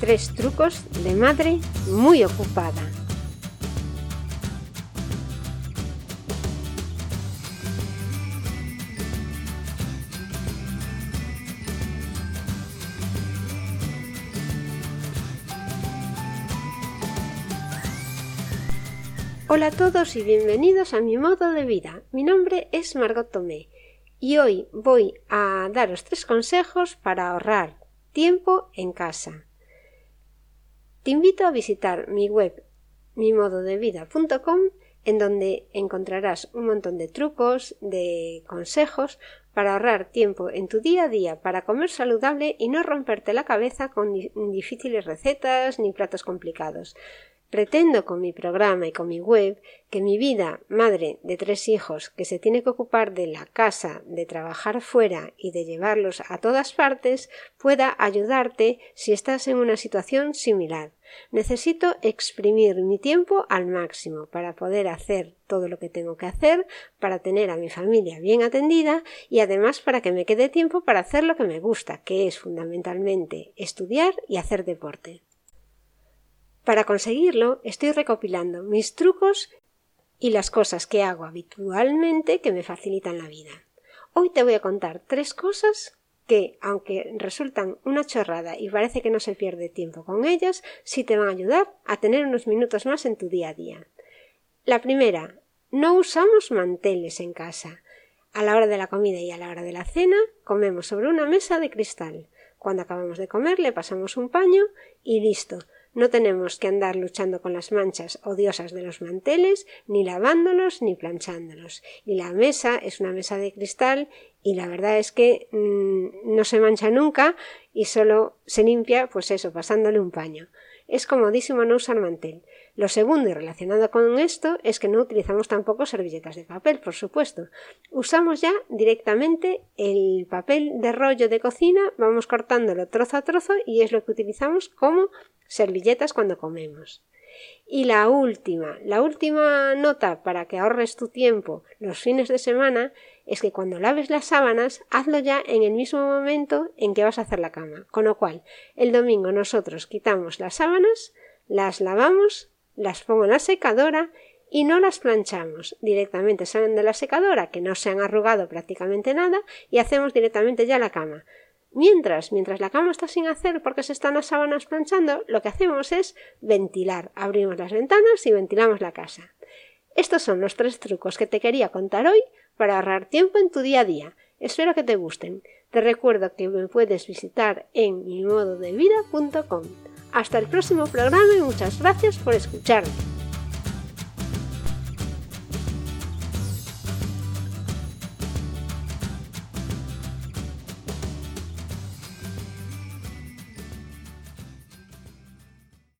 Tres trucos de madre muy ocupada. Hola a todos y bienvenidos a mi modo de vida. Mi nombre es Margot Tomé y hoy voy a daros tres consejos para ahorrar tiempo en casa. Te invito a visitar mi web mimododevida.com en donde encontrarás un montón de trucos, de consejos para ahorrar tiempo en tu día a día, para comer saludable y no romperte la cabeza con difíciles recetas ni platos complicados. Pretendo con mi programa y con mi web que mi vida, madre de tres hijos, que se tiene que ocupar de la casa, de trabajar fuera y de llevarlos a todas partes, pueda ayudarte si estás en una situación similar. Necesito exprimir mi tiempo al máximo para poder hacer todo lo que tengo que hacer, para tener a mi familia bien atendida y además para que me quede tiempo para hacer lo que me gusta, que es fundamentalmente estudiar y hacer deporte. Para conseguirlo, estoy recopilando mis trucos y las cosas que hago habitualmente que me facilitan la vida. Hoy te voy a contar tres cosas que, aunque resultan una chorrada y parece que no se pierde tiempo con ellas, sí te van a ayudar a tener unos minutos más en tu día a día. La primera, no usamos manteles en casa. A la hora de la comida y a la hora de la cena comemos sobre una mesa de cristal. Cuando acabamos de comer le pasamos un paño y listo. No tenemos que andar luchando con las manchas odiosas de los manteles, ni lavándolos, ni planchándolos. Y la mesa es una mesa de cristal y la verdad es que mm, no se mancha nunca y solo se limpia, pues eso, pasándole un paño. Es comodísimo no usar mantel. Lo segundo y relacionado con esto es que no utilizamos tampoco servilletas de papel, por supuesto. Usamos ya directamente el papel de rollo de cocina, vamos cortándolo trozo a trozo y es lo que utilizamos como servilletas cuando comemos. Y la última, la última nota para que ahorres tu tiempo los fines de semana es que cuando laves las sábanas, hazlo ya en el mismo momento en que vas a hacer la cama. Con lo cual, el domingo nosotros quitamos las sábanas, las lavamos, las pongo en la secadora y no las planchamos. Directamente salen de la secadora, que no se han arrugado prácticamente nada, y hacemos directamente ya la cama. Mientras, mientras la cama está sin hacer porque se están las sábanas planchando, lo que hacemos es ventilar. Abrimos las ventanas y ventilamos la casa. Estos son los tres trucos que te quería contar hoy para ahorrar tiempo en tu día a día. Espero que te gusten. Te recuerdo que me puedes visitar en mimododevida.com. Hasta el próximo programa y muchas gracias por escucharme.